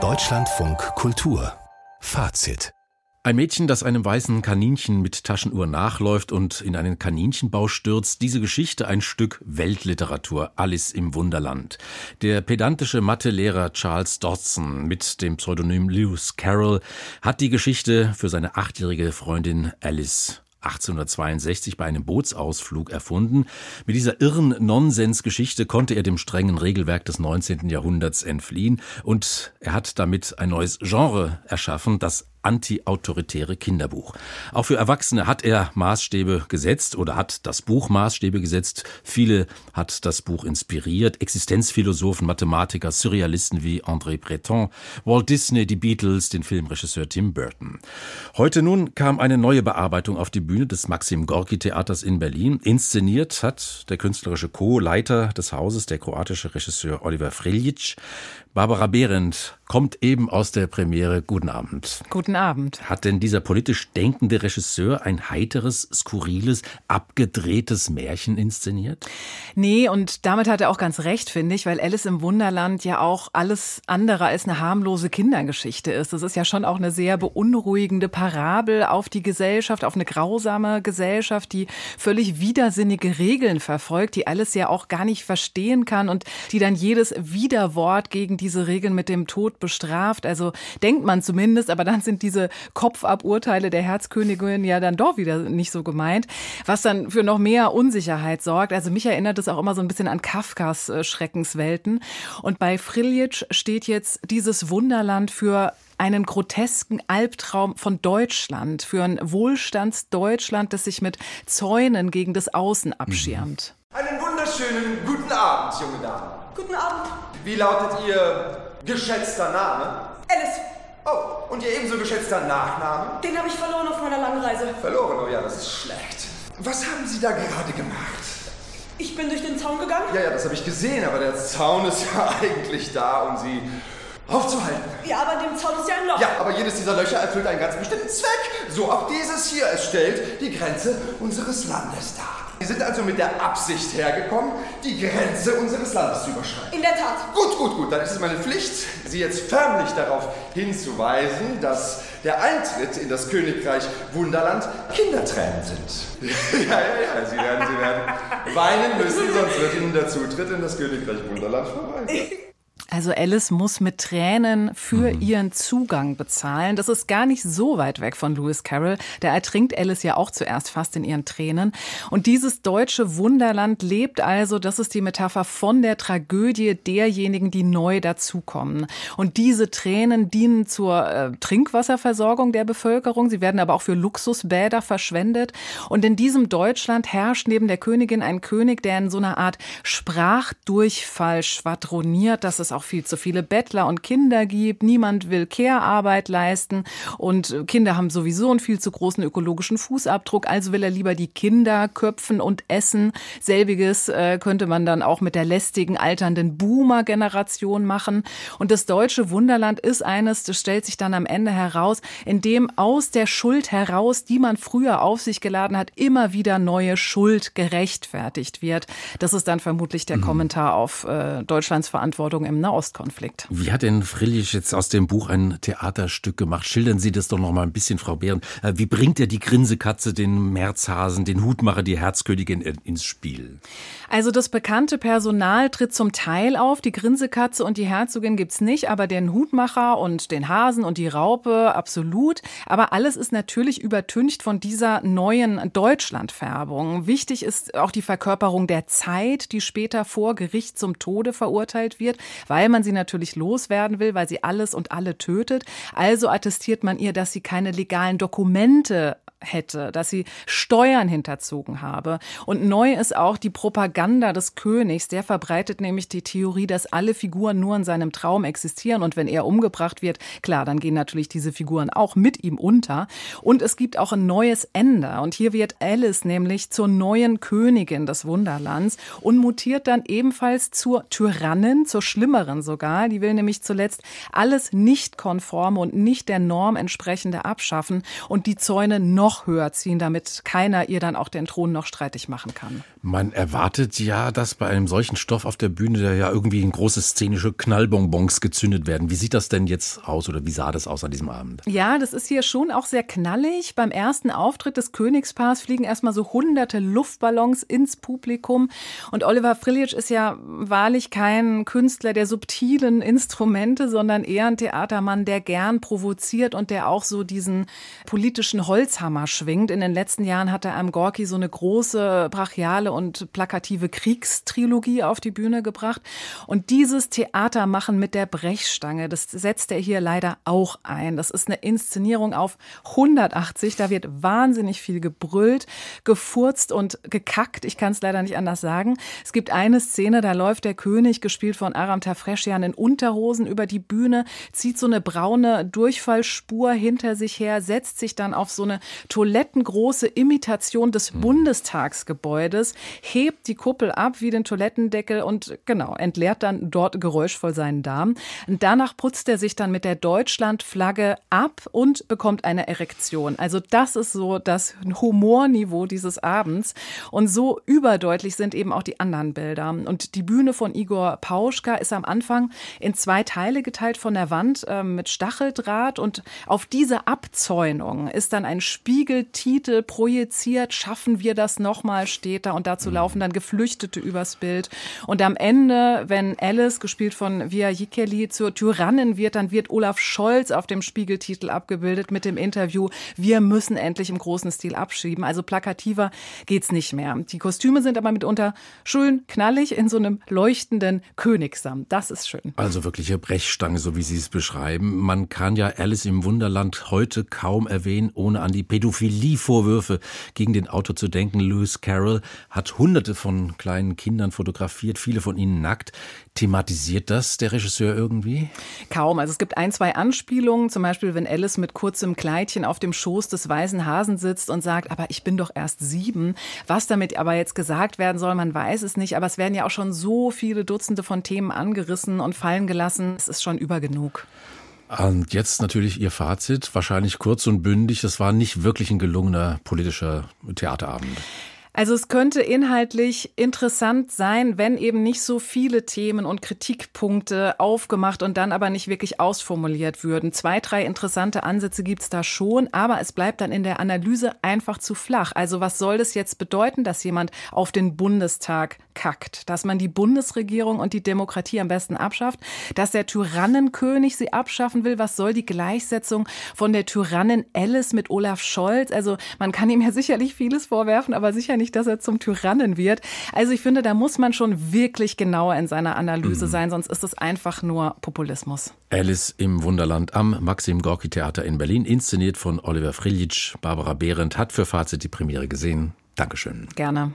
Deutschlandfunk Kultur Fazit ein Mädchen, das einem weißen Kaninchen mit Taschenuhr nachläuft und in einen Kaninchenbau stürzt, diese Geschichte ein Stück Weltliteratur, Alice im Wunderland. Der pedantische Mathelehrer Charles Dodson mit dem Pseudonym Lewis Carroll hat die Geschichte für seine achtjährige Freundin Alice 1862 bei einem Bootsausflug erfunden. Mit dieser irren Nonsensgeschichte konnte er dem strengen Regelwerk des 19. Jahrhunderts entfliehen und er hat damit ein neues Genre erschaffen, das anti-autoritäre Kinderbuch. Auch für Erwachsene hat er Maßstäbe gesetzt oder hat das Buch Maßstäbe gesetzt. Viele hat das Buch inspiriert. Existenzphilosophen, Mathematiker, Surrealisten wie André Breton, Walt Disney, die Beatles, den Filmregisseur Tim Burton. Heute nun kam eine neue Bearbeitung auf die Bühne des Maxim Gorki Theaters in Berlin. Inszeniert hat der künstlerische Co-Leiter des Hauses, der kroatische Regisseur Oliver Freljic. Barbara Behrendt kommt eben aus der Premiere. Guten Abend. Guten Abend. Hat denn dieser politisch denkende Regisseur ein heiteres, skurriles, abgedrehtes Märchen inszeniert? Nee, und damit hat er auch ganz recht, finde ich, weil Alice im Wunderland ja auch alles andere als eine harmlose Kindergeschichte ist. Das ist ja schon auch eine sehr beunruhigende Parabel auf die Gesellschaft, auf eine grausame Gesellschaft, die völlig widersinnige Regeln verfolgt, die Alice ja auch gar nicht verstehen kann und die dann jedes Widerwort gegen diese Regeln mit dem Tod bestraft. Also denkt man zumindest, aber dann sind diese Kopfaburteile der Herzkönigin ja dann doch wieder nicht so gemeint, was dann für noch mehr Unsicherheit sorgt. Also mich erinnert es auch immer so ein bisschen an Kafkas äh, Schreckenswelten. Und bei Friljic steht jetzt dieses Wunderland für einen grotesken Albtraum von Deutschland, für ein Wohlstandsdeutschland, das sich mit Zäunen gegen das Außen abschirmt. Einen wunderschönen guten Abend, junge Damen. Guten Abend. Wie lautet Ihr geschätzter Name? Alice. Oh, und Ihr ebenso geschätzter Nachname? Den habe ich verloren auf meiner langen Reise. Verloren? Oh ja, das ist schlecht. Was haben Sie da gerade gemacht? Ich bin durch den Zaun gegangen. Ja, ja, das habe ich gesehen, aber der Zaun ist ja eigentlich da, um Sie aufzuhalten. Ja, aber dem Zaun ist ja ein Loch. Ja, aber jedes dieser Löcher erfüllt einen ganz bestimmten Zweck. So auch dieses hier. Es stellt die Grenze unseres Landes dar. Sie sind also mit der Absicht hergekommen, die Grenze unseres Landes zu überschreiten. In der Tat. Gut, gut, gut. Dann ist es meine Pflicht, Sie jetzt förmlich darauf hinzuweisen, dass der Eintritt in das Königreich Wunderland Kindertränen sind. ja, ja, ja. Sie werden, Sie werden weinen müssen, sonst wird Ihnen der Zutritt in das Königreich Wunderland verweigert. Also Alice muss mit Tränen für mhm. ihren Zugang bezahlen. Das ist gar nicht so weit weg von Lewis Carroll. Der ertrinkt Alice ja auch zuerst fast in ihren Tränen. Und dieses deutsche Wunderland lebt also, das ist die Metapher von der Tragödie derjenigen, die neu dazukommen. Und diese Tränen dienen zur äh, Trinkwasserversorgung der Bevölkerung. Sie werden aber auch für Luxusbäder verschwendet. Und in diesem Deutschland herrscht neben der Königin ein König, der in so einer Art Sprachdurchfall schwadroniert. Das ist auch viel zu viele Bettler und Kinder gibt. Niemand will Care-Arbeit leisten und Kinder haben sowieso einen viel zu großen ökologischen Fußabdruck. Also will er lieber die Kinder köpfen und essen. Selbiges äh, könnte man dann auch mit der lästigen alternden Boomer-Generation machen. Und das deutsche Wunderland ist eines, das stellt sich dann am Ende heraus, in dem aus der Schuld heraus, die man früher auf sich geladen hat, immer wieder neue Schuld gerechtfertigt wird. Das ist dann vermutlich der mhm. Kommentar auf äh, Deutschlands Verantwortung im Nahostkonflikt. Wie hat denn Frillich jetzt aus dem Buch ein Theaterstück gemacht? Schildern Sie das doch noch mal ein bisschen, Frau Behren. Äh, wie bringt er die Grinsekatze, den Märzhasen, den Hutmacher, die Herzkönigin ins Spiel? Also das bekannte Personal tritt zum Teil auf. Die Grinsekatze und die Herzogin gibt's nicht, aber den Hutmacher und den Hasen und die Raupe absolut. Aber alles ist natürlich übertüncht von dieser neuen Deutschlandfärbung. Wichtig ist auch die Verkörperung der Zeit, die später vor Gericht zum Tode verurteilt wird, weil man sie natürlich loswerden will, weil sie alles und alle tötet. Also attestiert man ihr, dass sie keine legalen Dokumente hätte, dass sie Steuern hinterzogen habe. Und neu ist auch die Propaganda des Königs. Der verbreitet nämlich die Theorie, dass alle Figuren nur in seinem Traum existieren. Und wenn er umgebracht wird, klar, dann gehen natürlich diese Figuren auch mit ihm unter. Und es gibt auch ein neues Ende. Und hier wird Alice nämlich zur neuen Königin des Wunderlands und mutiert dann ebenfalls zur Tyrannin, zur Schlimmeren sogar. Die will nämlich zuletzt alles nicht konforme und nicht der Norm entsprechende abschaffen und die Zäune noch noch höher ziehen, damit keiner ihr dann auch den Thron noch streitig machen kann. Man erwartet ja, dass bei einem solchen Stoff auf der Bühne da ja irgendwie ein große szenische Knallbonbons gezündet werden. Wie sieht das denn jetzt aus oder wie sah das aus an diesem Abend? Ja, das ist hier schon auch sehr knallig. Beim ersten Auftritt des Königspaars fliegen erstmal so hunderte Luftballons ins Publikum. Und Oliver Frilic ist ja wahrlich kein Künstler der subtilen Instrumente, sondern eher ein Theatermann, der gern provoziert und der auch so diesen politischen Holzhammer schwingt. In den letzten Jahren hat er am Gorki so eine große, brachiale und plakative Kriegstrilogie auf die Bühne gebracht. Und dieses Theatermachen mit der Brechstange, das setzt er hier leider auch ein. Das ist eine Inszenierung auf 180. Da wird wahnsinnig viel gebrüllt, gefurzt und gekackt. Ich kann es leider nicht anders sagen. Es gibt eine Szene, da läuft der König, gespielt von Aram Tafreschian, in Unterhosen über die Bühne, zieht so eine braune Durchfallspur hinter sich her, setzt sich dann auf so eine toilettengroße Imitation des mhm. Bundestagsgebäudes, hebt die Kuppel ab wie den Toilettendeckel und genau, entleert dann dort geräuschvoll seinen Darm. Danach putzt er sich dann mit der Deutschlandflagge ab und bekommt eine Erektion. Also das ist so das Humorniveau dieses Abends. Und so überdeutlich sind eben auch die anderen Bilder. Und die Bühne von Igor Pauschka ist am Anfang in zwei Teile geteilt von der Wand äh, mit Stacheldraht. Und auf diese Abzäunung ist dann ein Spiegeltitel projiziert. Schaffen wir das nochmal, steht da. Und dazu laufen dann Geflüchtete übers Bild. Und am Ende, wenn Alice, gespielt von Via Jikeli, zur Tyrannin wird, dann wird Olaf Scholz auf dem Spiegeltitel abgebildet mit dem Interview, wir müssen endlich im großen Stil abschieben. Also plakativer geht's nicht mehr. Die Kostüme sind aber mitunter schön knallig in so einem leuchtenden Königssamt. Das ist schön. Also wirkliche Brechstange, so wie Sie es beschreiben. Man kann ja Alice im Wunderland heute kaum erwähnen, ohne an die Pädophilie-Vorwürfe gegen den Autor zu denken. Lewis Carroll hat hunderte von kleinen Kindern fotografiert, viele von ihnen nackt. Thematisiert das der Regisseur irgendwie? Kaum. Also es gibt ein, zwei Anspielungen, zum Beispiel wenn Alice mit kurzem Kleidchen auf dem Schoß des weißen Hasen sitzt und sagt, aber ich bin doch erst sieben. Was damit aber jetzt gesagt werden soll, man weiß es nicht. Aber es werden ja auch schon so viele Dutzende von Themen angerissen und fallen gelassen. Es ist schon übergenug. Und jetzt natürlich Ihr Fazit, wahrscheinlich kurz und bündig. Das war nicht wirklich ein gelungener politischer Theaterabend. Also es könnte inhaltlich interessant sein, wenn eben nicht so viele Themen und Kritikpunkte aufgemacht und dann aber nicht wirklich ausformuliert würden. Zwei, drei interessante Ansätze gibt's da schon, aber es bleibt dann in der Analyse einfach zu flach. Also was soll das jetzt bedeuten, dass jemand auf den Bundestag kackt? Dass man die Bundesregierung und die Demokratie am besten abschafft? Dass der Tyrannenkönig sie abschaffen will? Was soll die Gleichsetzung von der Tyrannin Alice mit Olaf Scholz? Also man kann ihm ja sicherlich vieles vorwerfen, aber sicher nicht, dass er zum Tyrannen wird. Also ich finde, da muss man schon wirklich genauer in seiner Analyse mhm. sein, sonst ist es einfach nur Populismus. Alice im Wunderland am Maxim Gorki Theater in Berlin, inszeniert von Oliver Frilic. Barbara Behrendt hat für Fazit die Premiere gesehen. Dankeschön. Gerne.